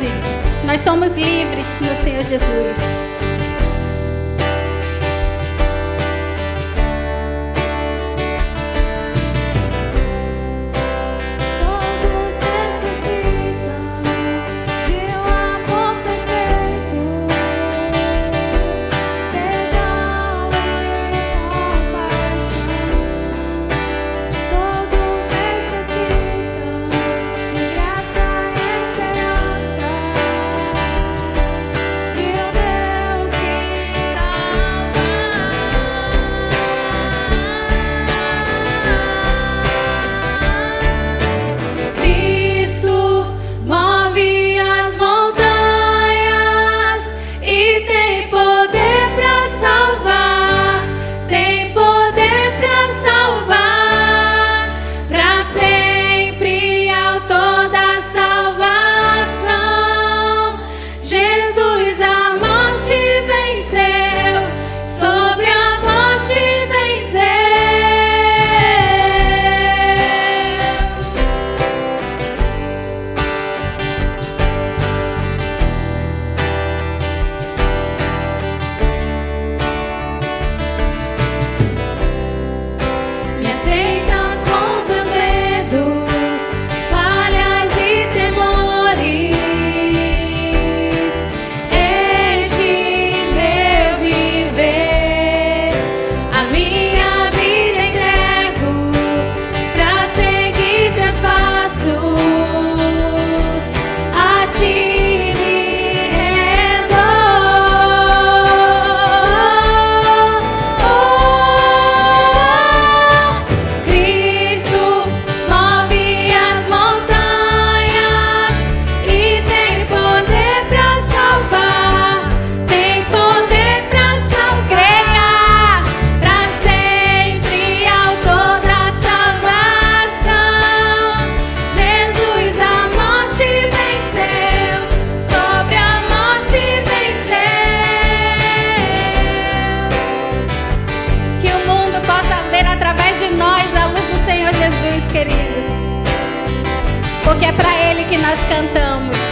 liberdade. Nós somos livres no Senhor Jesus. porque é para Ele que nós cantamos.